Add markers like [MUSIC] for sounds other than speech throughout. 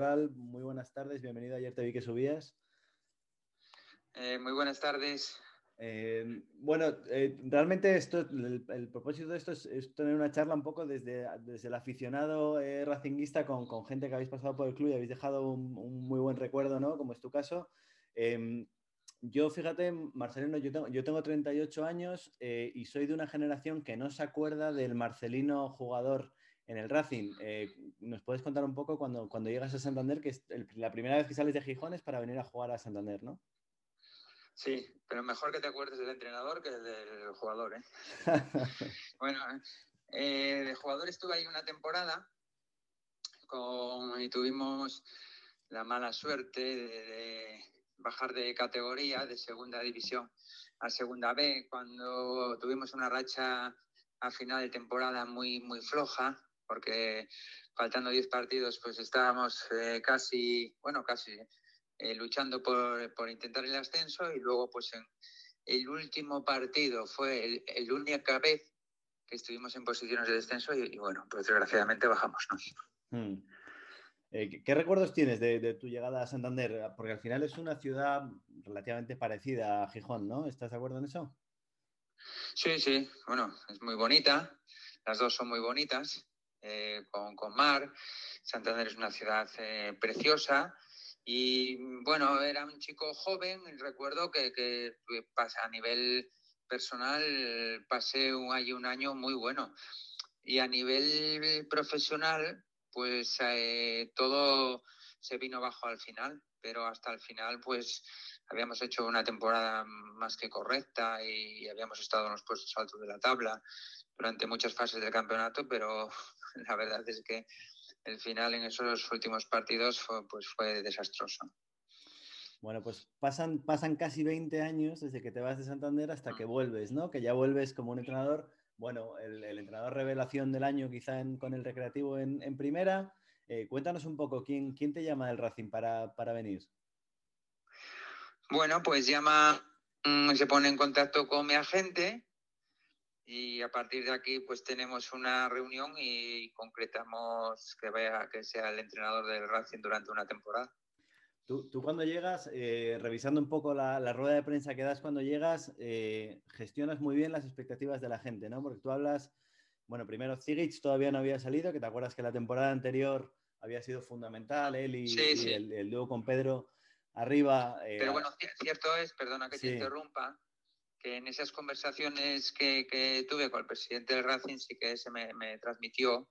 Muy buenas tardes, bienvenido. Ayer te vi que subías. Eh, muy buenas tardes. Eh, bueno, eh, realmente esto, el, propósito de esto es, tener una charla un poco desde, desde el aficionado racinguista con, con, gente que habéis pasado por el club y habéis dejado un, muy buen recuerdo, ¿no? Como es tu caso. Em, yo, fíjate, Marcelino, yo tengo, yo tengo 38 años y soy de una generación que no se acuerda del Marcelino jugador en el Racing. Eh, ¿Nos puedes contar un poco cuando, cuando llegas a Santander, que es la primera vez que sales de Gijón es para venir a jugar a Santander, ¿no? Sí, pero mejor que te acuerdes del entrenador que del jugador, ¿eh? [LAUGHS] bueno, eh, de jugador estuve ahí una temporada con, y tuvimos la mala suerte de, bajar de categoría, de segunda división a segunda B, cuando tuvimos una racha a final de temporada muy, muy floja porque faltando 10 partidos, pues estábamos eh, casi, bueno, casi eh, luchando por, por, intentar el ascenso y luego pues en el último partido fue el, el única vez que estuvimos en posiciones de descenso y, bueno, pues desgraciadamente bajamos. Hmm. Eh, ¿Qué recuerdos tienes de, de, tu llegada a Santander? Porque al final es una ciudad relativamente parecida a Gijón, ¿no? ¿Estás de acuerdo en eso? Sí, sí, bueno, es muy bonita, las dos son muy bonitas. Eh, con, con, mar. Santander es una ciudad eh, preciosa. Y bueno, era un chico joven, recuerdo que, que a nivel personal pasé un, un año muy bueno. Y a nivel profesional, pues eh, todo se vino bajo al final, pero hasta el final, pues habíamos hecho una temporada más que correcta y habíamos estado en los puestos altos de la tabla durante muchas fases del campeonato, pero [LAUGHS] la verdad es que el final en esos últimos partidos fue, pues fue desastroso. Bueno, pues pasan, pasan casi 20 años desde que te vas de Santander hasta que vuelves, ¿no? Que ya vuelves como un entrenador, bueno, el, entrenador revelación del año quizá con el recreativo en, primera. Eh, cuéntanos un poco, ¿quién, ¿quién te llama del Racing para, para venir? Bueno, pues llama, mm, se pone en contacto con mi agente y a partir de aquí pues tenemos una reunión y concretamos que vaya que sea el entrenador del Racing durante una temporada. Tú, tú cuando llegas, eh, revisando un poco la, la, rueda de prensa que das cuando llegas, eh, gestionas muy bien las expectativas de la gente, ¿no? Porque tú hablas, bueno, primero Zigic todavía no había salido, que te acuerdas que la temporada anterior había sido fundamental, él y, El, el, dúo con Pedro arriba. Eh, Pero bueno, cierto es, perdona que te interrumpa, que en esas conversaciones que, tuve con el presidente del Racing sí que se me, transmitió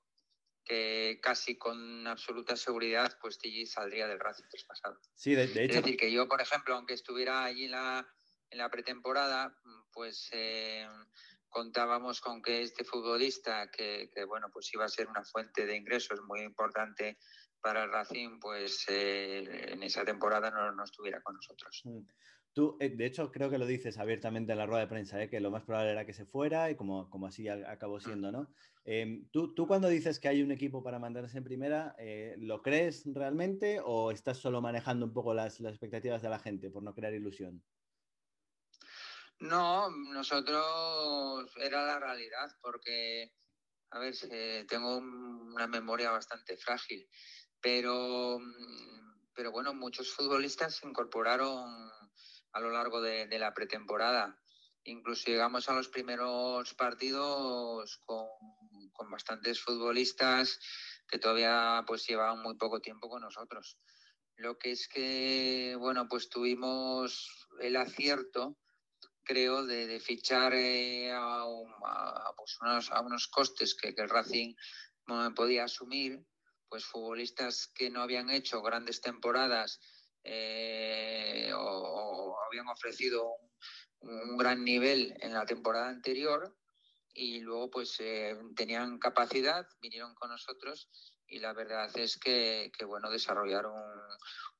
que casi con absoluta seguridad pues Tilly saldría del Racing traspasado. Sí, de, hecho. Es decir, que yo, por ejemplo, aunque estuviera allí en la, en la pretemporada, pues eh, contábamos con que este futbolista, que, bueno, pues iba a ser una fuente de ingresos muy importante para el Racing, pues eh, en esa temporada no, no, estuviera con nosotros. Mm. Tú, eh, de hecho, creo que lo dices abiertamente en la rueda de prensa, ¿eh? que lo más probable era que se fuera y como, como así acabó mm. siendo, ¿no? Em, ¿tú, ¿tú, cuando dices que hay un equipo para mantenerse en primera, eh, ¿lo crees realmente o estás solo manejando un poco las, las, expectativas de la gente por no crear ilusión? No, nosotros era la realidad porque, a ver, tengo una memoria bastante frágil, pero, pero bueno, muchos futbolistas se incorporaron a lo largo de, la pretemporada. Incluso llegamos a los primeros partidos con, bastantes futbolistas que todavía pues llevaban muy poco tiempo con nosotros. Lo que es que, bueno, pues tuvimos el acierto, creo, de, fichar eh, a, pues unos, a, unos, costes que, el Racing podía asumir, pues futbolistas que no habían hecho grandes temporadas eh, o, habían ofrecido un, gran nivel en la temporada anterior y luego pues eh, tenían capacidad, vinieron con nosotros y la verdad es que, bueno, desarrollaron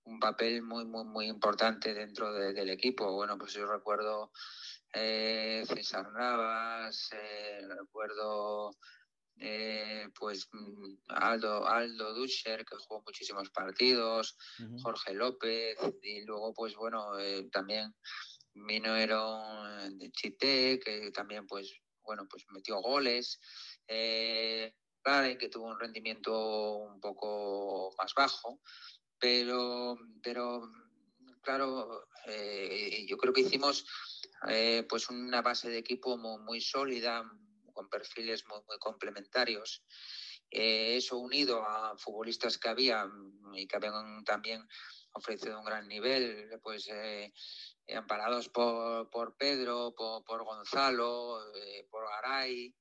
un, papel muy, muy, muy importante dentro del equipo. Bueno, pues yo recuerdo eh, César Navas, recuerdo eh, pues mm, Aldo, Aldo Duscher, que jugó muchísimos partidos, Jorge López, y luego, pues bueno, eh, también vino de Chité, que también, pues, bueno, pues metió goles. Eh, que tuvo un rendimiento un poco más bajo, pero, pero claro, eh, yo creo que hicimos eh, pues una base de equipo muy, sólida, con perfiles muy, complementarios. Eh, eso unido a futbolistas que había y que habían también ofrecido un gran nivel, pues amparados por, por Pedro, por, por Gonzalo, por Aray,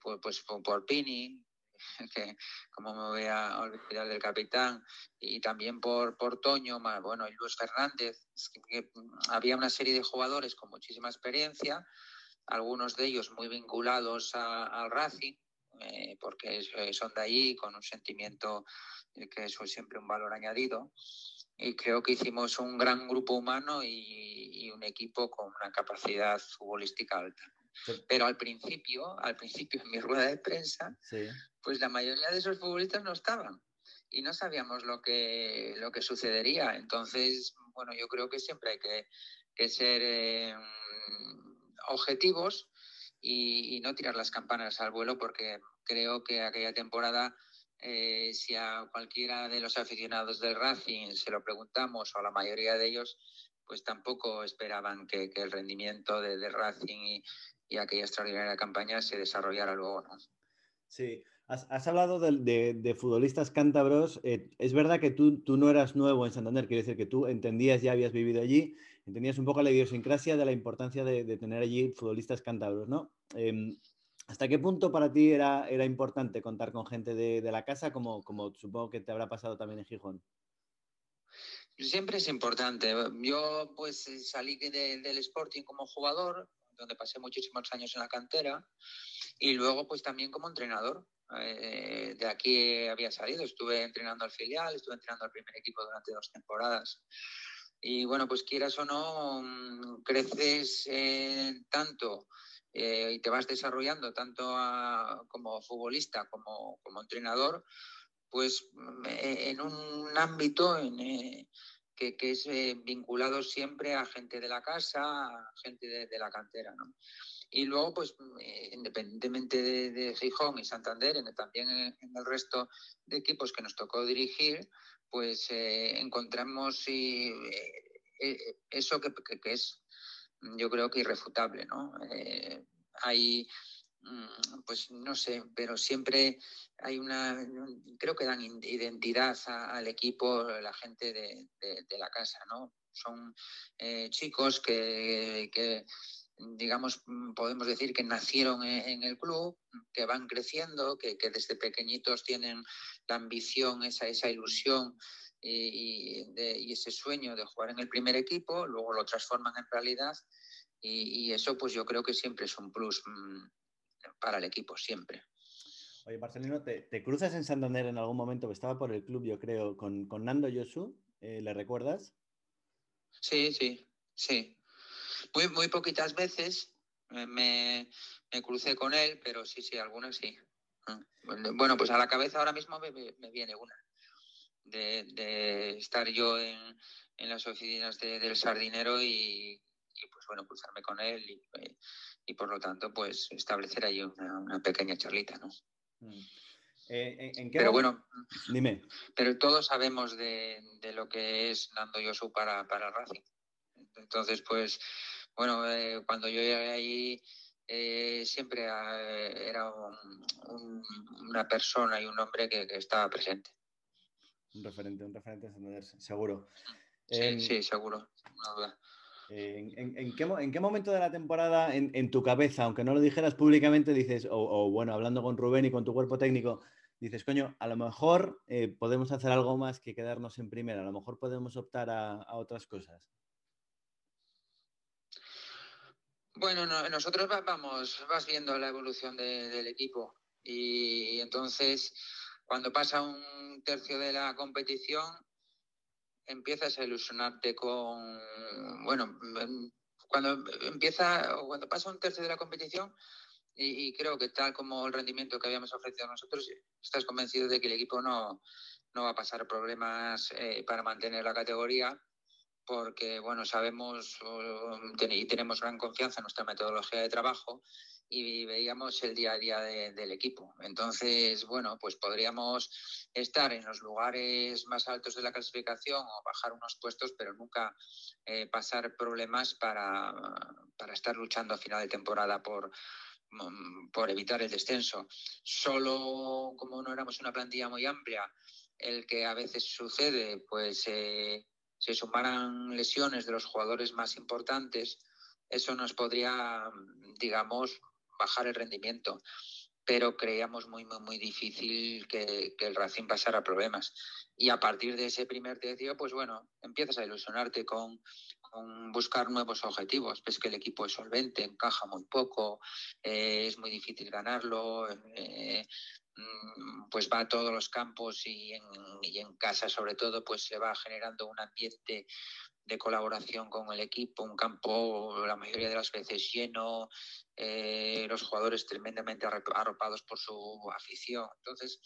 pues, pues por Pini, [LAUGHS] que como me voy a olvidar del capitán, y también por, por Toño, bueno, y Luis Fernández, que, había una serie de jugadores con muchísima experiencia, algunos de ellos muy vinculados al Racing, eh, porque eh, son de allí, con un sentimiento que eso es siempre un valor añadido. Y creo que hicimos un gran grupo humano y, y un equipo con una capacidad futbolística alta. Pero al principio, al principio en mi rueda de prensa, pues la mayoría de esos futbolistas no estaban y no sabíamos lo que, lo que sucedería. Entonces, bueno, yo creo que siempre hay que, ser eh, objetivos y, no tirar las campanas al vuelo porque creo que aquella temporada, eh, si a cualquiera de los aficionados del Racing se lo preguntamos o a la mayoría de ellos, pues tampoco esperaban que, el rendimiento de Racing y, y aquella extraordinaria campaña se desarrollara luego, ¿no? Sí, has, hablado de, futbolistas cántabros. Eh, es verdad que tú, tú, no eras nuevo en Santander, quiere decir que tú entendías, ya habías vivido allí, entendías un poco la idiosincrasia de la importancia de, tener allí futbolistas cántabros, ¿no? Em, ¿Hasta qué punto para ti era, importante contar con gente de, la casa, como, supongo que te habrá pasado también en Gijón? Siempre es importante. Yo pues salí del Sporting como jugador, donde pasé muchísimos años en la cantera, y luego pues también como entrenador. Eh, de aquí había salido, estuve entrenando al filial, estuve entrenando al primer equipo durante dos temporadas. Y bueno, pues quieras o no, mm, creces eh, tanto eh, y te vas desarrollando tanto como futbolista como, como entrenador, pues mm, en un ámbito en, que, es eh, vinculado siempre a gente de la casa, a gente de, la cantera. Y luego, pues, eh, independientemente de, Gijón y Santander, en, también en, el resto de equipos que nos tocó dirigir, pues eh, encontramos eso que, que, es, yo creo que irrefutable. ¿no? hay Mm, pues no sé, pero siempre hay una, creo que dan identidad al equipo la gente de, la casa, ¿no? Son eh, chicos que, digamos, podemos decir que nacieron en, el club, que van creciendo, que, desde pequeñitos tienen la ambición, esa, esa ilusión y, ese sueño de jugar en el primer equipo, luego lo transforman en realidad y, y eso pues yo creo que siempre es un plus mm, para el equipo, siempre. Oye, Marcelino, ¿te, cruzas en Santander en algún momento? Estaba por el club, yo creo, con, con Nando Yosu, eh, ¿le recuerdas? Sí, sí, sí. Muy, muy poquitas veces me, crucé con él, pero sí, sí, algunas sí. Mm. Bueno, pues a la cabeza ahora mismo me, viene una. De, estar yo en, las oficinas del sardinero y, pues bueno, cruzarme con él y, eh, y por lo tanto, pues establecer ahí una, pequeña charlita, ¿no? Mm. Eh, ¿en, pero bueno, dime. Pero todos sabemos de, lo que es Nando Yosu para, para Racing. Entonces, pues, bueno, eh, cuando yo llegué ahí, eh, siempre era una persona y un hombre que, estaba presente. Un referente, un referente seguro. Sí, em, sí, seguro, no duda. ¿En, qué, momento de la temporada, en, tu cabeza, aunque no lo dijeras públicamente, dices, o, bueno, hablando con Rubén y con tu cuerpo técnico, dices, coño, a lo mejor eh, podemos hacer algo más que quedarnos en primera, a lo mejor podemos optar a, otras cosas? Bueno, nosotros vamos, vas viendo la evolución del equipo. Y entonces cuando pasa un tercio de la competición empiezas a ilusionarte con, bueno, cuando empieza, o cuando pasa un tercio de la competición, y, creo que tal como el rendimiento que habíamos ofrecido nosotros, estás convencido de que el equipo no, no va a pasar problemas eh, para mantener la categoría, porque, bueno, sabemos y tenemos gran confianza en nuestra metodología de trabajo y veíamos el día a día del equipo. Entonces, bueno, pues podríamos estar en los lugares más altos de la clasificación o bajar unos puestos, pero nunca eh, pasar problemas para, para, estar luchando a final de temporada por, mm, por evitar el descenso. Solo como no éramos una plantilla muy amplia, el que a veces sucede, pues eh, se sumaran lesiones de los jugadores más importantes, eso nos podría, digamos, bajar el rendimiento. Pero creíamos muy, muy, muy difícil que, el Racing pasara problemas. Y a partir de ese primer tercio, pues bueno, empiezas a ilusionarte con, buscar nuevos objetivos. Ves que el equipo es solvente, encaja muy poco, eh, es muy difícil ganarlo. Eh, pues va a todos los campos y en, y en, casa sobre todo pues se va generando un ambiente de colaboración con el equipo, un campo la mayoría de las veces lleno, eh, los jugadores tremendamente arropados por su afición. Entonces,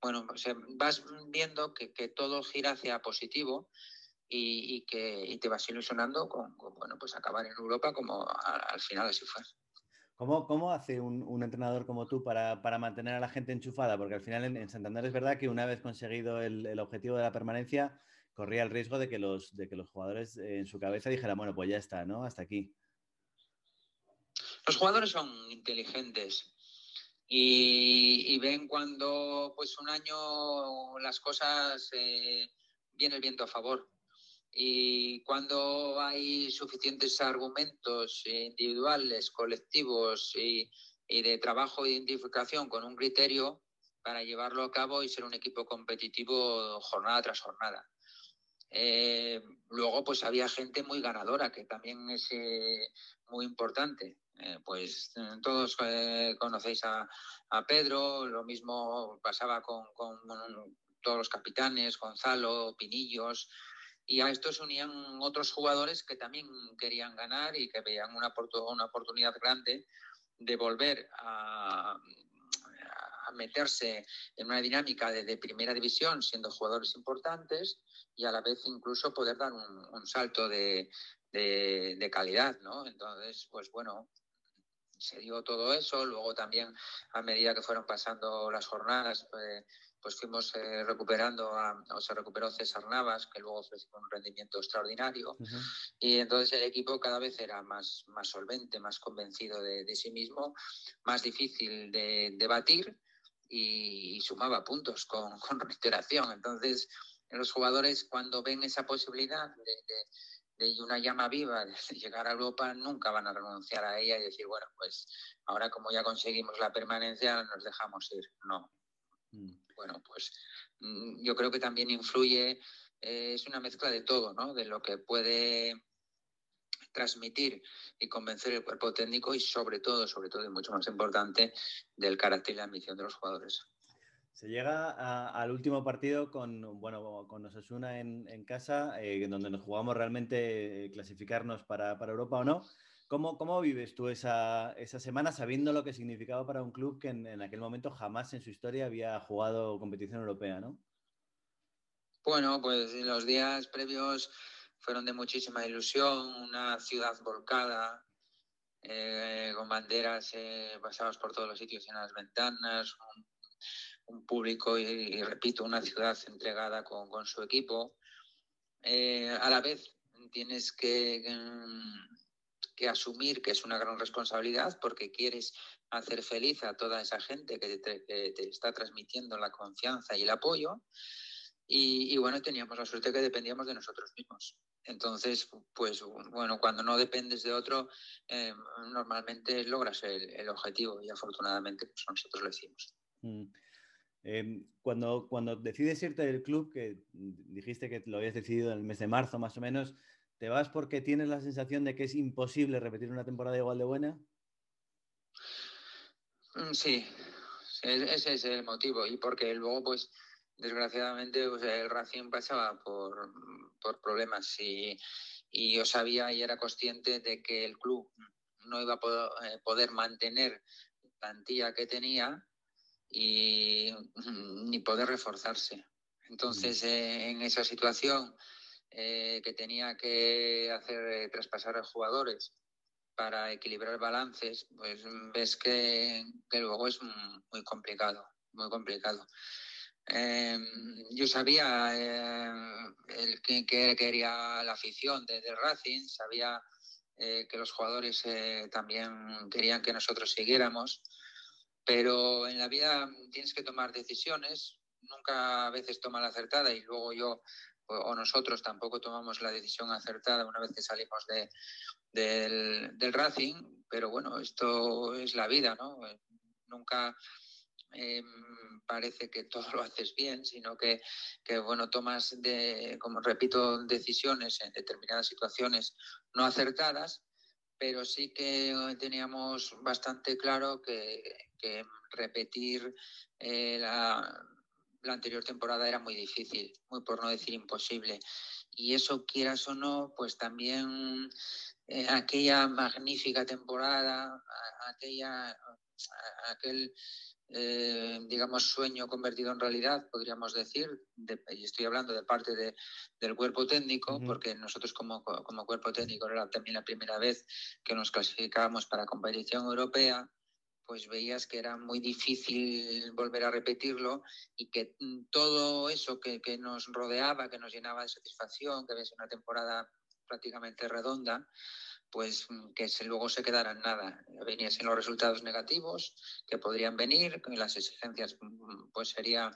bueno, pues, eh, vas viendo que, todo gira hacia positivo y, que te vas ilusionando con, bueno, pues acabar en Europa como al final así fue. ¿Cómo, ¿Cómo, hace un, entrenador como tú para, mantener a la gente enchufada? Porque al final en, Santander es verdad que una vez conseguido el objetivo de la permanencia, corría el riesgo de que los, de que los jugadores eh, en su cabeza dijeran, bueno, pues ya está, ¿no? Hasta aquí. Los jugadores son inteligentes y, ven cuando pues un año las cosas eh, viene el viento a favor y cuando hay suficientes argumentos individuales, colectivos y, y de trabajo de identificación con un criterio para llevarlo a cabo y ser un equipo competitivo jornada tras jornada. Eh, luego, pues había gente muy ganadora, que también es eh, muy importante. Eh, pues todos conocéis a, Pedro, lo mismo pasaba con, todos los capitanes, Gonzalo, Pinillos, y a estos unían otros jugadores que también querían ganar y que veían una, una oportunidad grande de volver a, meterse en una dinámica de, primera división siendo jugadores importantes y a la vez incluso poder dar un, salto de, calidad, ¿no? Entonces, pues bueno, se dio todo eso. Luego también, a medida que fueron pasando las jornadas, pues, pues fuimos eh, recuperando, o se recuperó César Navas, que luego ofreció un rendimiento extraordinario. Y entonces el equipo cada vez era más, más solvente, más convencido de, sí mismo, más difícil de, debatir y, sumaba puntos con, [LAUGHS] con reiteración. Entonces, los jugadores cuando ven esa posibilidad de, una llama viva de [LAUGHS] llegar a Europa nunca van a renunciar a ella y decir, bueno, pues ahora como ya conseguimos la permanencia nos dejamos ir. No. Mm. Bueno, pues mm, yo creo que también influye, eh, es una mezcla de todo, ¿no? De lo que puede transmitir y convencer el cuerpo técnico y sobre todo, sobre todo y mucho más importante, del carácter y la ambición de los jugadores. Se llega al último partido con, bueno, con Osasuna en, casa, eh, donde nos jugamos realmente eh, clasificarnos para, Europa o no. ¿Cómo, ¿Cómo, vives tú esa, esa, semana sabiendo lo que significaba para un club que en, aquel momento jamás en su historia había jugado competición europea, ¿no? Bueno, pues los días previos fueron de muchísima ilusión, una ciudad volcada, eh, con banderas pasadas por todos los sitios en las ventanas, un público y, repito, una ciudad entregada con, con su equipo. Eh, a la vez tienes que, que, asumir que es una gran responsabilidad porque quieres hacer feliz a toda esa gente que te, que te está transmitiendo la confianza y el apoyo. Y, y, bueno, teníamos la suerte que dependíamos de nosotros mismos. Entonces, pues bueno, cuando no dependes de otro, eh, normalmente logras el, el, objetivo y afortunadamente pues nosotros lo hicimos. Mm. Em, cuando, cuando decides irte del club, que dijiste que lo habías decidido en el mes de marzo más o menos, ¿te vas porque tienes la sensación de que es imposible repetir una temporada igual de buena? Mm, sí, ese es el motivo. Y porque luego, pues, desgraciadamente, el Racing pasaba por, problemas y, yo sabía y era consciente de que el club no iba a poder, eh, poder mantener la plantilla que tenía y ni poder reforzarse. Entonces, eh, en esa situación eh, que tenía que hacer eh, traspasar a jugadores para equilibrar balances, pues ves que, luego es muy complicado, muy complicado. Eh, yo sabía el que, quería la afición de, Racing, sabía que los jugadores también querían que nosotros siguiéramos, pero en la vida tienes que tomar decisiones, nunca a veces toma la acertada y luego yo o nosotros tampoco tomamos la decisión acertada una vez que salimos de, del, Racing, pero bueno, esto es la vida, ¿no? Nunca em, parece que todo lo haces bien, sino que, que, bueno, tomas, de, como repito, decisiones en determinadas situaciones no acertadas, pero sí que teníamos bastante claro que, que repetir eh, la, la anterior temporada era muy difícil, muy por no decir imposible. Y eso, quieras o no, pues también eh, aquella magnífica temporada, aquella, aquel, eh, digamos, sueño convertido en realidad, podríamos decir, y estoy hablando de parte de, del cuerpo técnico, porque nosotros como, como cuerpo técnico era también la primera vez que nos clasificábamos para competición europea, pues veías que era muy difícil volver a repetirlo y que mm, todo eso que, nos rodeaba, que nos llenaba de satisfacción, que ves una temporada prácticamente redonda, pues mm, que luego se quedara en nada. Veniesen los resultados negativos que podrían venir, las exigencias mm, pues sería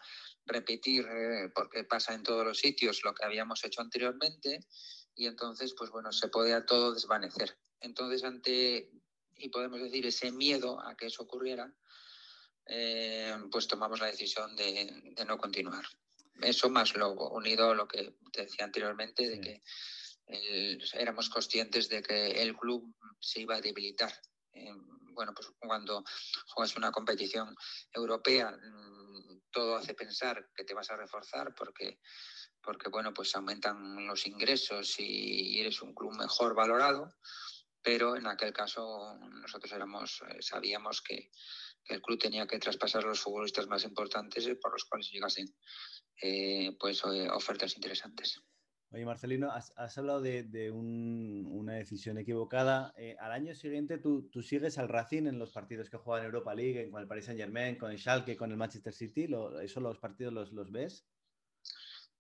repetir, eh, porque pasa en todos los sitios, lo que habíamos hecho anteriormente, y entonces, pues bueno, se podía todo desvanecer. Entonces, ante y podemos decir ese miedo a que eso ocurriera, eh, pues tomamos la decisión de, no continuar. Eso más lo unido a lo que te decía anteriormente, de que éramos conscientes de que el club se iba a debilitar. Eh, bueno, pues cuando juegas una competición europea, mm, todo hace pensar que te vas a reforzar porque, porque bueno, pues aumentan los ingresos y eres un club mejor valorado pero en aquel caso nosotros éramos, eh, sabíamos que, el club tenía que traspasar a los futbolistas más importantes eh, por los cuales llegasen eh, pues, ofertas interesantes. Oye, Marcelino, has, hablado de, una decisión equivocada. al año siguiente tú, sigues al Racing en los partidos que juega en Europa League, con el Paris Saint Germain, con el Schalke, con el Manchester City. ¿Lo, ¿Eso los partidos los, los ves?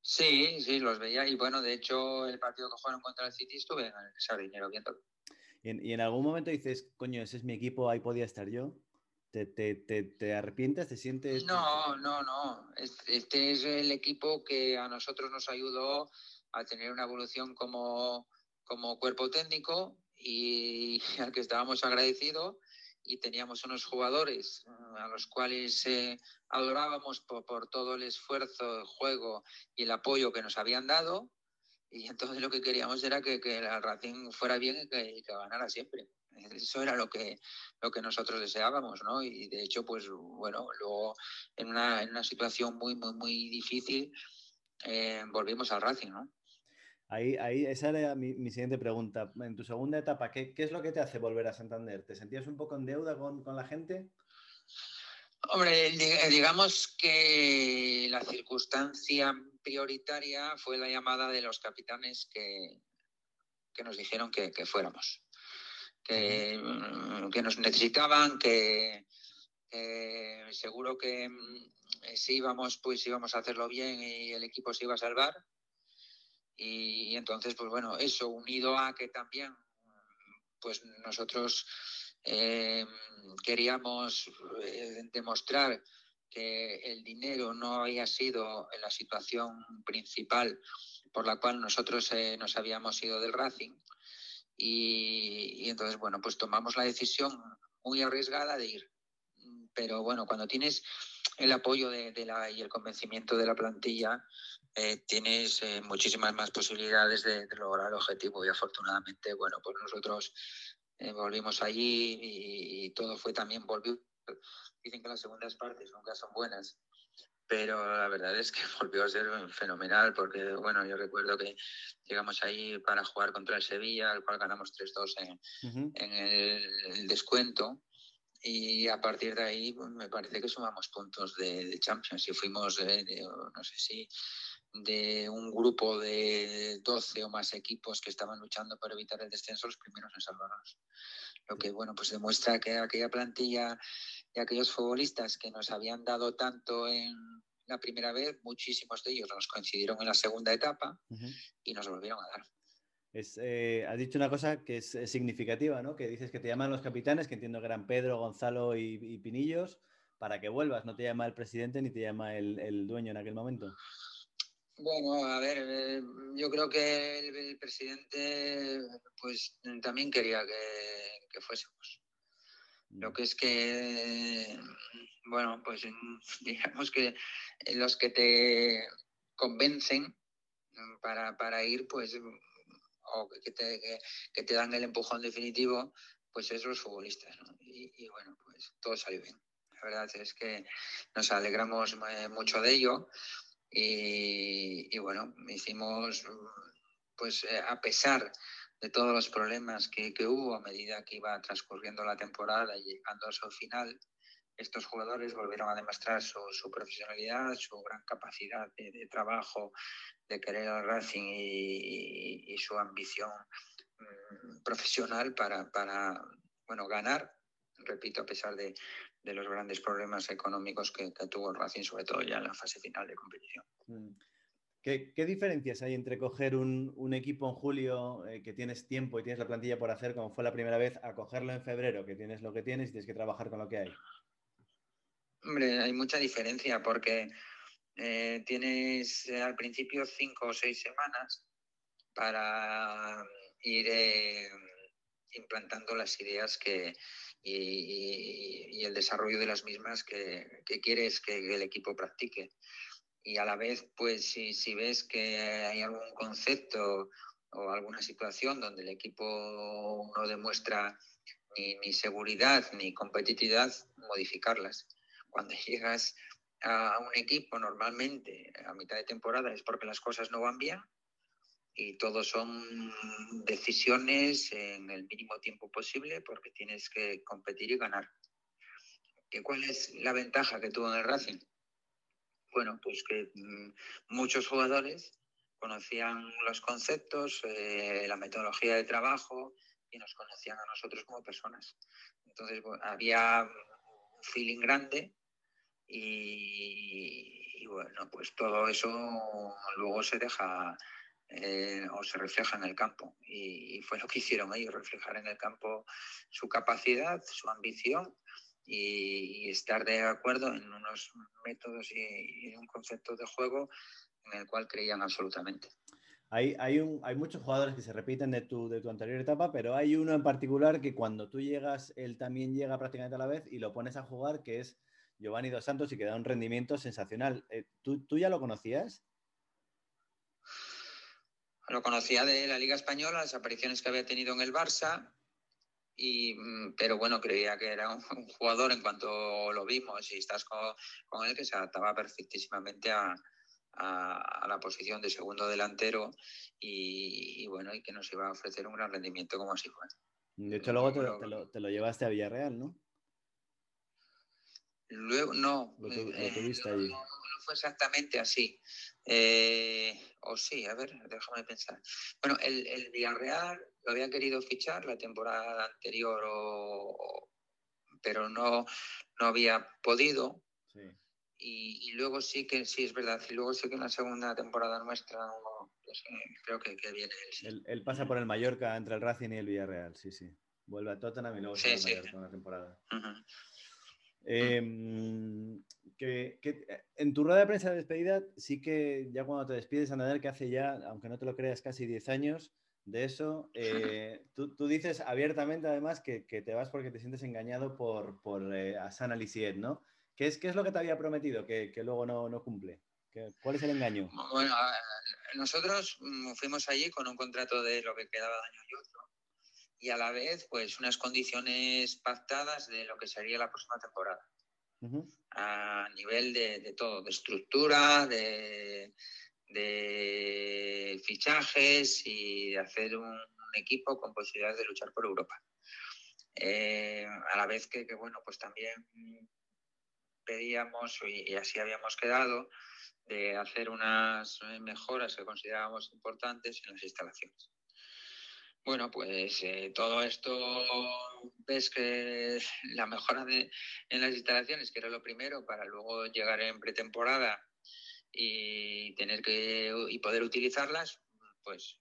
Sí, sí, los veía. Y bueno, de hecho, el partido que jugaron contra el City estuve en el Sardinero viendo. Y en, algún momento dices, coño, ese es mi equipo, ahí podía estar yo. ¿Te, te, te, arrepientes? ¿Te sientes.? No, no, no. Este es el equipo que a nosotros nos ayudó a tener una evolución como, como cuerpo técnico y [LAUGHS] al que estábamos agradecidos y teníamos unos jugadores eh, a los cuales eh, adorábamos por, por, todo el esfuerzo, el juego y el apoyo que nos habían dado y entonces lo que queríamos era que, que el Racing fuera bien y que, ganara siempre. Eso era lo que, lo que nosotros deseábamos, ¿no? Y de hecho, pues bueno, luego en una, en una situación muy, muy, muy difícil eh, volvimos al Racing, ¿no? Ahí, ahí, esa era mi, mi, siguiente pregunta. En tu segunda etapa, ¿qué, ¿qué, es lo que te hace volver a Santander? ¿Te sentías un poco en deuda con, con la gente? Hombre, digamos que la circunstancia prioritaria fue la llamada de los capitanes que, que nos dijeron que, fuéramos, que, nos necesitaban, que, seguro que mm, si íbamos, pues íbamos a hacerlo bien y el equipo se iba a salvar. Y, entonces, pues bueno, eso unido a que también, pues nosotros eh, queríamos eh, demostrar el dinero no había sido la situación principal por la cual nosotros eh, nos habíamos ido del Racing. Y, entonces, bueno, pues tomamos la decisión muy arriesgada de ir. Pero bueno, cuando tienes el apoyo de, la, y el convencimiento de la plantilla, eh, tienes eh, muchísimas más posibilidades de, lograr el objetivo. Y afortunadamente, bueno, pues nosotros volvimos allí y, y, todo fue también, volvió Dicen que las segundas partes nunca son buenas, pero la verdad es que [LAUGHS] volvió a ser fenomenal porque, bueno, yo recuerdo que llegamos ahí para jugar contra el Sevilla, al cual ganamos 3-2 en, en el, descuento. Y a partir de ahí pues, me parece que sumamos puntos de, Champions y fuimos, no sé si de un grupo de 12 o más equipos que estaban luchando para evitar el descenso, los primeros en salvarnos. lo que bueno, pues demuestra que aquella plantilla y aquellos futbolistas que nos habían dado tanto en la primera vez, muchísimos de ellos nos coincidieron en la segunda etapa y nos volvieron a dar. Es, eh, has dicho una cosa que es, significativa, ¿no? Que dices que te llaman los capitanes, que entiendo que eran Pedro, Gonzalo y, Pinillos, para que vuelvas. No te llama el presidente ni te llama el, dueño en aquel momento. Bueno, a ver, eh, yo creo que el, presidente pues también quería que, fuésemos. Lo mm. que es que, bueno, pues [LAUGHS] digamos que los que te convencen para, para ir, pues o que te, que, te dan el empujón definitivo, pues es los futbolistas. Y, bueno, pues todo salió bien. La verdad es que nos alegramos eh, mucho de ello y, bueno, hicimos, pues eh, a pesar de todos los problemas que, que, hubo a medida que iba transcurriendo la temporada y llegando a su final, estos jugadores volvieron a demostrar su, profesionalidad, su gran capacidad de, trabajo, de querer al Racing y, su ambición mm, profesional para, para, bueno, ganar, repito, a pesar de, de los grandes problemas económicos que, tuvo el Racing, sobre todo ya en la fase final de competición. Mm. ¿Qué, ¿Qué, diferencias hay entre coger un, equipo en julio eh, que tienes tiempo y tienes la plantilla por hacer, como fue la primera vez, a cogerlo en febrero, que tienes lo que tienes y tienes que trabajar con lo que hay? Hombre, hay mucha diferencia porque eh, tienes eh, al principio cinco o seis semanas para ir implantando las ideas que, y, el desarrollo de las mismas que, quieres que el equipo practique. Y a la vez, pues si, si ves que hay algún concepto o alguna situación donde el equipo no demuestra ni, ni seguridad ni competitividad, modificarlas cuando [LAUGHS] llegas a un equipo normalmente a mitad de temporada es porque las cosas no van bien y todo son decisiones en el mínimo tiempo posible porque tienes que competir y ganar. ¿Y ¿Cuál es la ventaja que tuvo en el Racing? Bueno, pues que mm, muchos jugadores conocían los conceptos, eh, la metodología de trabajo y nos conocían a nosotros como personas. Entonces había un feeling grande y, bueno, pues todo eso luego se deja eh, o se refleja en el campo. Y, fue lo que hicieron ellos, reflejar en el campo su capacidad, su ambición y, estar de acuerdo en unos métodos y, en un concepto de juego en el cual creían absolutamente. Hay, hay, un, hay, muchos jugadores que se repiten de tu, de tu anterior etapa, pero hay uno en particular que cuando tú llegas, él también llega prácticamente a la vez y lo pones a jugar, que es Giovanni Dos Santos y que da un rendimiento sensacional. Eh, ¿Tú, ya lo conocías? Lo conocía de la Liga Española, las apariciones que había tenido en el Barça, y, mm, pero bueno, creía que era un, [LAUGHS] jugador en cuanto lo vimos y estás con, él que se adaptaba perfectísimamente a, la posición de segundo delantero y, bueno, y que nos iba a ofrecer un gran rendimiento como así fue. De hecho, luego te lo llevaste a Villarreal, ¿no? Luego, no, lo, eh, No, fue exactamente así. Eh, o sí, a ver, déjame pensar. Bueno, el, el, Villarreal lo había querido fichar la temporada anterior, pero no, no había podido. Y, luego sí que, sí, es verdad, y luego sí que en la segunda temporada nuestra pues, eh, creo que, viene él, él, pasa por el Mallorca entre el Racing y el Villarreal, sí, sí. Vuelve a Tottenham y luego se sí, sí. una temporada. Em, que, eh, en tu rueda de prensa de despedida, sí que ya cuando te despides, Andader, que hace ya, aunque no te lo creas, casi 10 años de eso, eh, tú, dices abiertamente además que, te vas porque te sientes engañado por, por eh, Asana ¿no? ¿Qué es, ¿Qué es lo que te había prometido que, luego no, no cumple? ¿Cuál es el engaño? Bueno, nosotros mm, fuimos allí con un contrato de lo que quedaba de año y otro y a la vez pues unas condiciones pactadas de lo que sería la próxima temporada. A nivel de, todo, de estructura, de, fichajes y de hacer un, equipo con posibilidades de luchar por Europa. Eh, a la vez que, bueno, pues también pedíamos y, así habíamos quedado de hacer unas mejoras que considerábamos importantes en las instalaciones. Bueno, pues eh, todo esto ves que [LAUGHS] la mejora de, en las instalaciones, que era lo primero, para luego llegar en pretemporada y tener que y poder utilizarlas, pues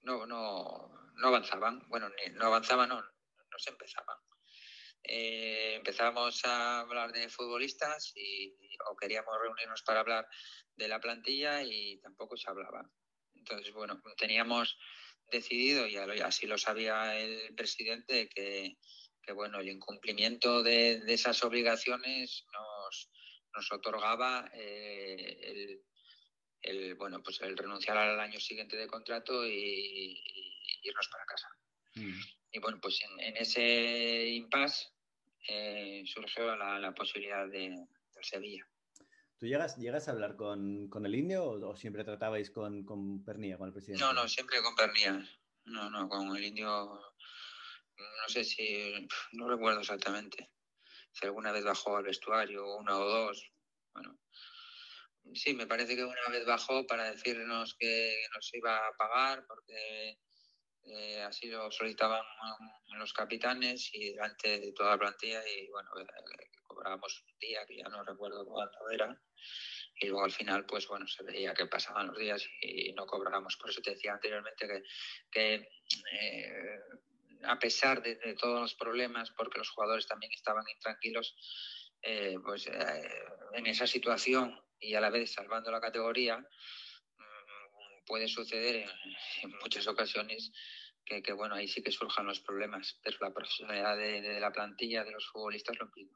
no, no, no avanzaban. Bueno, no avanzaban, no, no se empezaban. Eh, empezamos a hablar de futbolistas y, o queríamos reunirnos para hablar de la plantilla y tampoco se hablaba. Entonces, bueno, teníamos decidido, y así lo sabía el presidente, que, bueno, el incumplimiento de, esas obligaciones nos, nos otorgaba eh, el, bueno, pues el renunciar al año siguiente de contrato y, irnos para casa. Mm. Y bueno, pues en, ese impasse eh, surgió la, posibilidad de, de Sevilla. ¿Tú llegas, llegas a hablar con, el indio o, siempre tratabais con, con Pernilla, con el presidente? No, no, siempre con Pernilla. No, no, con el indio, no sé si, no recuerdo exactamente. Si alguna vez bajó al vestuario, una o dos. Bueno, sí, me parece que una vez bajó para decirnos que nos iba a pagar porque eh, así lo solicitaban los capitanes y delante de toda la plantilla y bueno, eh, cobrábamos un día que ya no recuerdo cuándo era y luego al final pues bueno se veía que pasaban los días y, no cobrábamos. Por eso te decía anteriormente que, eh, a pesar de, todos los problemas porque los jugadores también estaban intranquilos pues en esa situación y a la vez salvando la categoría puede suceder en muchas ocasiones que, bueno, ahí sí que surjan los problemas, pero la profesionalidad de, la plantilla, de los futbolistas, lo pide.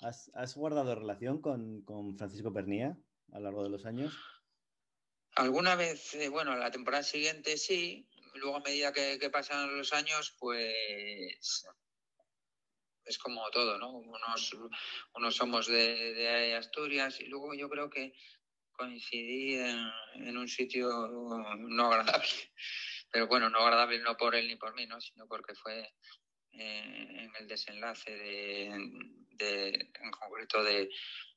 ¿Has, guardado relación con, con, Francisco Pernía a lo largo de los años? Alguna vez, eh, bueno, la temporada siguiente sí, luego a medida que, pasan los años, pues es como todo, ¿no? Unos, unos somos de, de, Asturias y luego yo creo que coincidí en, en un sitio no agradable pero bueno, no agradable no por él ni por mí, ¿no? sino porque fue eh, en el desenlace de, en concreto de,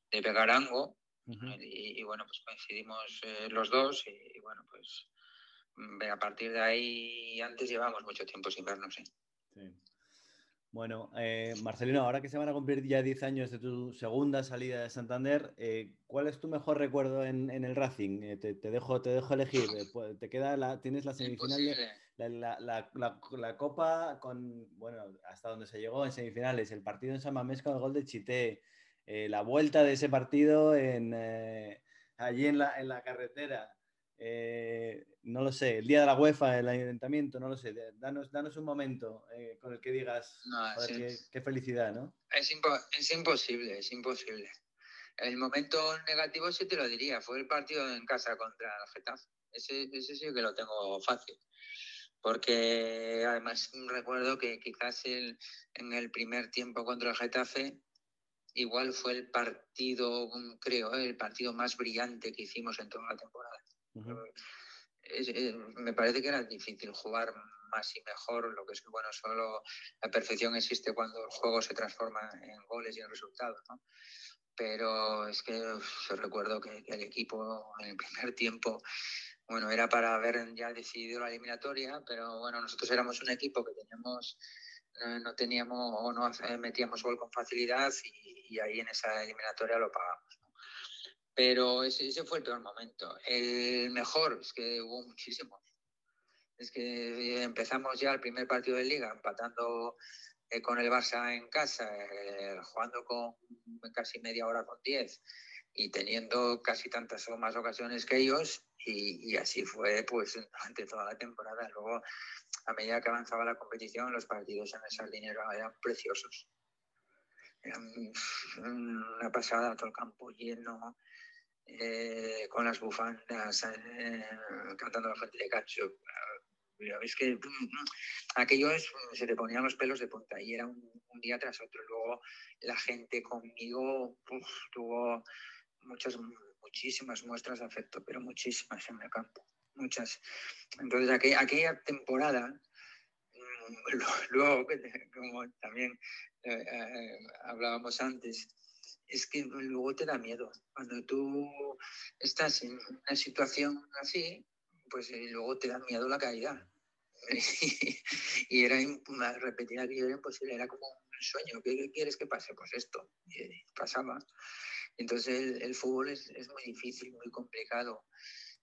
de Begarango, y, bueno, pues coincidimos eh, los dos y, bueno, pues mm, a partir de ahí antes llevamos mucho tiempo sin vernos. ¿eh? Sí. Bueno, eh, Marcelino, ahora que se van a cumplir ya 10 años de tu segunda salida de Santander, eh, ¿cuál es tu mejor recuerdo en, el Racing? Eh, te, dejo, te dejo elegir. Pues, te queda la, tienes la semifinal, la, Copa con, bueno, hasta donde se llegó en semifinales, el partido en San Mamés con el gol de Chité, la vuelta de ese partido en, allí en la, en la carretera. Eh, no lo sé, el día de la UEFA, el ayuntamiento, no lo sé, danos, danos un momento eh, con el que digas qué, felicidad, ¿no? Es, es, imposible, es imposible. El momento negativo sí te lo diría, fue el partido en casa contra el Getafe. Ese, ese sí que lo tengo fácil. Porque además recuerdo que quizás el, en el primer tiempo contra el Getafe igual fue el partido, creo, el partido más brillante que hicimos en toda la temporada. Eh, me parece que era difícil jugar más y mejor, lo que es que, bueno, solo la perfección existe cuando el juego se transforma en goles y en resultados, ¿no? Pero es que yo recuerdo que, el equipo en el primer tiempo, bueno, era para haber ya decidido la eliminatoria, pero bueno, nosotros éramos un equipo que teníamos, no, teníamos o no metíamos gol con facilidad y, y ahí en esa eliminatoria lo pagamos. Pero ese, ese, fue el peor momento. El mejor, es que hubo muchísimos. Es que empezamos ya el primer partido de liga empatando eh, con el Barça en casa, eh, jugando con casi media hora con 10 y teniendo casi tantas o más ocasiones que ellos y, y, así fue pues durante toda la temporada. Luego, a medida que avanzaba la competición, los partidos en el Sardinero eran preciosos. Eran una pasada, todo el campo lleno, eh, con las bufandas, eh, cantando la gente de cacho. Es que mm, aquello se te ponían los pelos de punta y era un, día tras otro. Luego la gente conmigo tuvo muchas, muchísimas muestras de afecto, pero muchísimas en el campo, muchas. Entonces aquella, aquella temporada, mm, [LAUGHS] luego, como también eh, hablábamos antes, es que luego te da miedo. Cuando tú estás en una situación así, pues eh, luego te da miedo la caída. [LAUGHS] y era repetir aquello era imposible, era como un sueño. ¿Qué, quieres que pase? Pues esto. Y pasaba. Entonces el, fútbol es, es, muy difícil, muy complicado.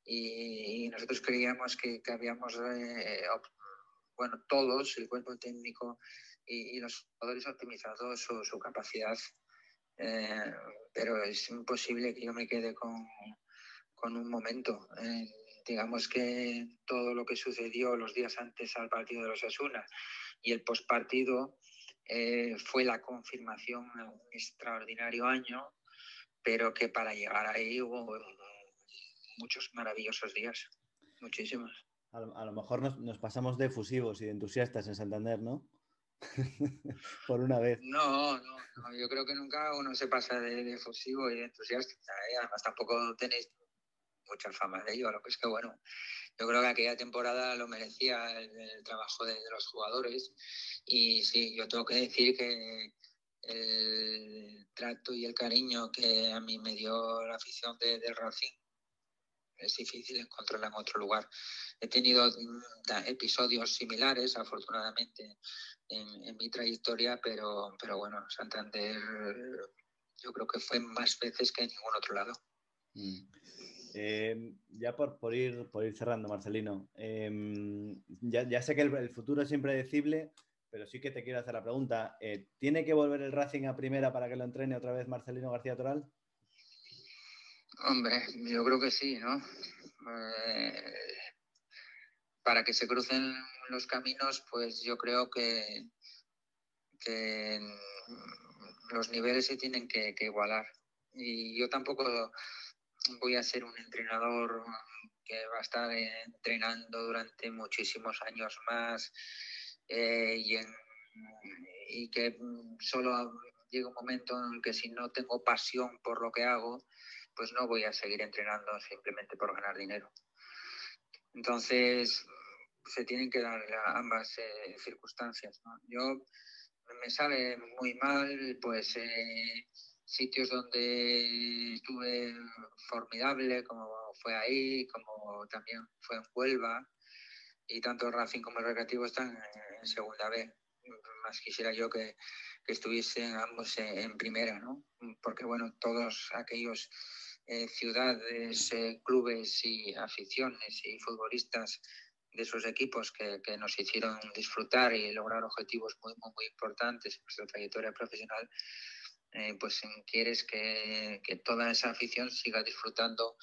Y, nosotros creíamos que, que habíamos, eh, bueno, todos, el cuerpo técnico y, los jugadores optimizado su, su capacidad. Eh, pero es imposible que yo me quede con, con un momento. Eh, digamos que todo lo que sucedió los días antes al partido de los Asuna y el postpartido eh, fue la confirmación de un extraordinario año, pero que para llegar ahí hubo muchos maravillosos días, muchísimos. A lo, mejor nos, nos, pasamos de efusivos y de entusiastas en Santander, ¿no? Por una vez. No, no, yo creo que nunca uno se pasa de, efusivo y de entusiasta. ¿eh? Además, tampoco tenéis mucha fama de ello, lo que es que bueno, yo creo que aquella temporada lo merecía el, trabajo de, los jugadores y sí, yo tengo que decir que el trato y el cariño que a mí me dio la afición de, Racing es difícil encontrarla en otro lugar. He tenido mm, episodios similares, afortunadamente, en, mi trayectoria, pero, pero bueno, Santander yo creo que fue más veces que en ningún otro lado. Mm. Em, ya por, por, ir, por ir cerrando, Marcelino, em, ya, ya, sé que el, futuro es impredecible, pero sí que te quiero hacer la pregunta. Eh, ¿Tiene que volver el Racing a primera para que lo entrene otra vez Marcelino García Toral? Hombre, yo creo que sí, ¿no? Eh, para que se crucen los caminos, pues yo creo que, los niveles se tienen que igualar. Y yo tampoco voy a ser un entrenador que va a estar entrenando durante muchísimos años más eh, y, que solo llega un momento en el que si no tengo pasión por lo que hago, pues no voy a seguir entrenando simplemente por ganar dinero. Entonces, se tienen que dar ambas eh, circunstancias. Yo me sale muy mal, pues eh, sitios donde estuve formidable, como fue ahí, como también fue en Huelva, y tanto Racing como el Recreativo están en segunda B. Más quisiera yo que, que estuviesen ambos en, primera, ¿no? Porque, bueno, todos aquellos eh, ciudades, eh, clubes y aficiones y futbolistas de esos equipos que, que, nos hicieron disfrutar y lograr objetivos muy, muy, muy importantes en nuestra trayectoria profesional, eh, pues quieres que, toda esa afición siga disfrutando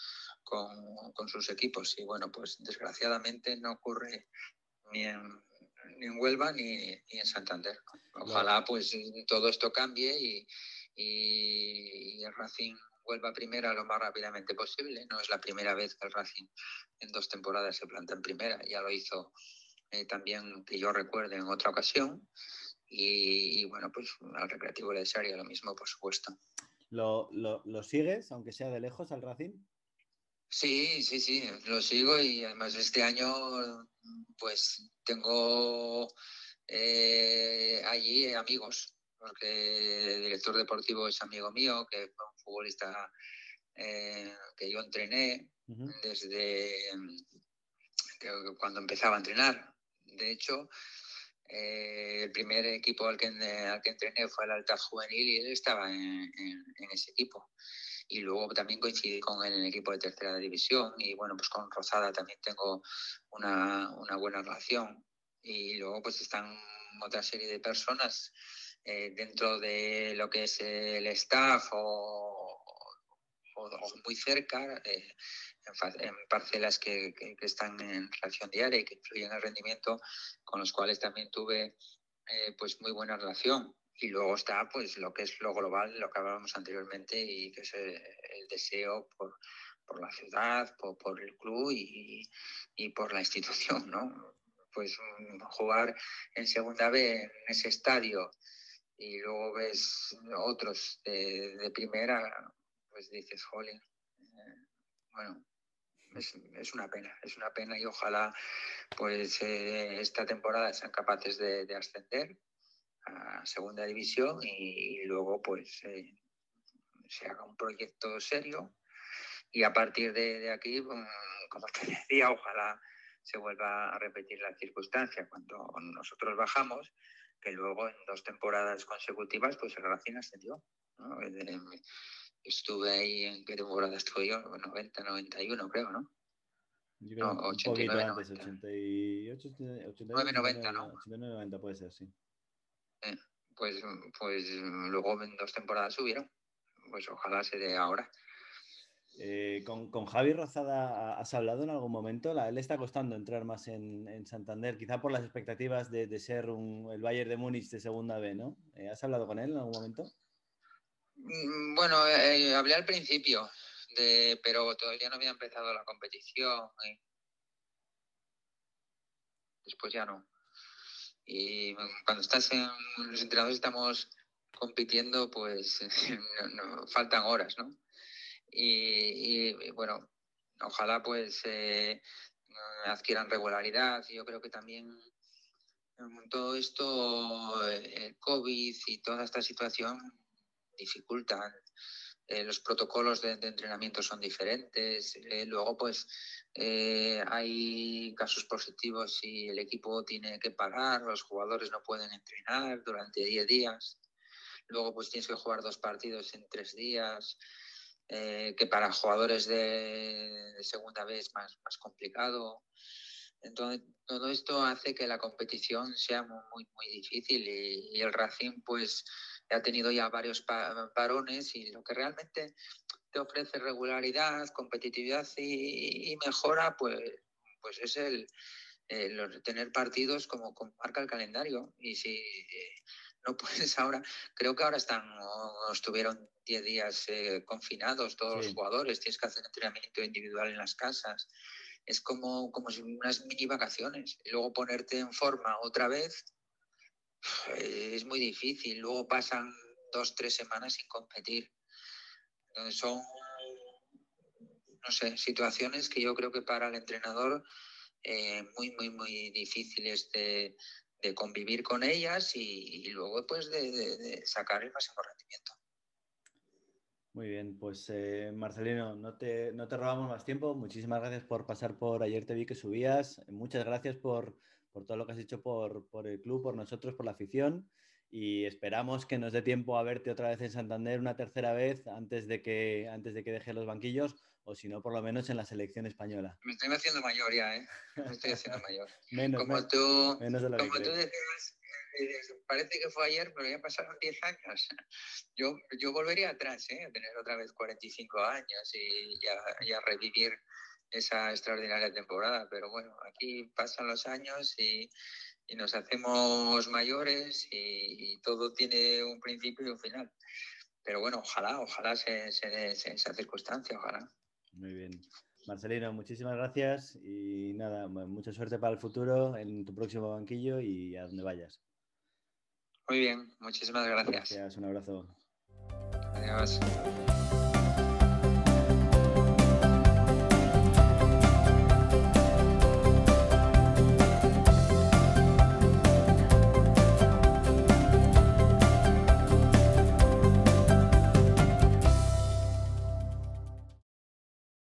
con, sus equipos. Y bueno, pues desgraciadamente no ocurre ni en, Huelva ni, en Santander. Ojalá pues todo esto cambie y, y, el Racing vuelva primera lo más rápidamente posible. No es la primera vez que el Racing en dos temporadas se planta en primera, ya lo hizo eh, también que yo recuerde en otra ocasión. Y, bueno, pues al Recreativo le desearía lo mismo, por supuesto. ¿Lo, lo, sigues, aunque sea de lejos, al Racing? Sí, sí, sí, lo sigo y además este año pues tengo eh, allí amigos, porque el director deportivo es amigo mío, que fue un futbolista eh, que yo entrené desde cuando empezaba a entrenar. De hecho, eh, el primer equipo al que, al que entrené fue el Alta Juvenil y él estaba en, ese equipo. Y luego también coincidí con él en el equipo de tercera división y bueno, pues con Rosada también tengo una, una buena relación. Y luego pues están otra serie de personas eh, dentro de lo que es el staff o, o, muy cerca. Eh, en parcelas que, están en relación diaria y que influyen en el rendimiento, con los cuales también tuve eh, pues muy buena relación. Y luego está pues lo que es lo global, lo que hablábamos anteriormente, y que es el, deseo por, por, la ciudad, por, por el club y, y, por la institución, ¿no? Pues mm, jugar en segunda B en ese estadio y luego ves otros de primera, pues dices, jolín, eh, bueno, es, una pena, es una pena y ojalá pues eh, esta temporada sean capaces de, ascender a segunda división y, luego pues eh, se haga un proyecto serio y a partir de, aquí, mm, como te decía, ojalá se vuelva a repetir la circunstancia cuando nosotros bajamos, que luego en dos temporadas consecutivas pues el Racing ascendió. Estuve ahí, ¿en qué temporada estuve yo? 90, 91 creo, ¿no? Yo creo no, 89, antes, 88, 89, 90, ¿no? 89, 90 puede ser, sí. Eh, pues, pues luego en dos temporadas subieron. Pues ojalá se dé ahora. Eh, con, con, Javi Rozada has hablado en algún momento. La, él está costando entrar más en, en Santander, quizá por las expectativas de, de ser un, el Bayern de Múnich de segunda B, ¿no? Eh, ¿Has hablado con él en algún momento? Mm, bueno, eh, hablé al principio, de, pero todavía no había empezado la competición. Después ya no. Y cuando estás en los entrenadores estamos compitiendo, pues [LAUGHS] faltan horas, ¿no? Y, bueno, ojalá pues eh, adquieran regularidad. Yo creo que también todo esto, el COVID y toda esta situación dificultan. Eh, los protocolos de, entrenamiento son diferentes. Eh, luego, pues, eh, hay casos positivos y el equipo tiene que pagar, los jugadores no pueden entrenar durante 10 días. Luego, pues, tienes que jugar dos partidos en tres días, que para jugadores de, segunda vez más, más complicado. Entonces, todo esto hace que la competición sea muy, muy difícil y el Racing, pues, ha tenido ya varios parones y lo que realmente te ofrece regularidad, competitividad y, mejora, pues, pues es el, tener partidos como, marca el calendario. Y si eh, no puedes ahora, creo que ahora están, estuvieron 10 días eh, confinados todos los jugadores, tienes que hacer entrenamiento individual en las casas. Es como, como si unas mini vacaciones. Y luego ponerte en forma otra vez, es muy difícil. Luego pasan dos, tres semanas sin competir. son, no sé, situaciones que yo creo que para el entrenador eh, muy, muy, muy difíciles de, convivir con ellas y, luego pues de, sacar el máximo rendimiento. Muy bien, pues eh, Marcelino, no te, no te robamos más tiempo. Muchísimas gracias por pasar por ayer te vi que subías. Muchas gracias por, por todo lo que has hecho por, por, el club, por nosotros, por la afición. Y esperamos que nos dé tiempo a verte otra vez en Santander una tercera vez antes de que, antes de que deje los banquillos o si no, por lo menos en la selección española. Me estoy haciendo mayor ya, ¿eh? Me estoy haciendo [LAUGHS] mayor. menos, como tú, menos de lo como tú decías, eh, parece que fue ayer, pero ya pasaron 10 años. [LAUGHS] Yo, yo volvería atrás, ¿eh? A tener otra vez 45 años y ya, ya revivir esa extraordinaria temporada. Pero bueno, aquí pasan los años y, y nos hacemos mayores y, todo tiene un principio y un final. Pero bueno, ojalá, ojalá se, se dé esa circunstancia, ojalá. Muy bien. Marcelino, muchísimas gracias y nada, mucha suerte para el futuro en tu próximo banquillo y a donde vayas. Muy bien, muchísimas gracias. Gracias, un abrazo. Adiós.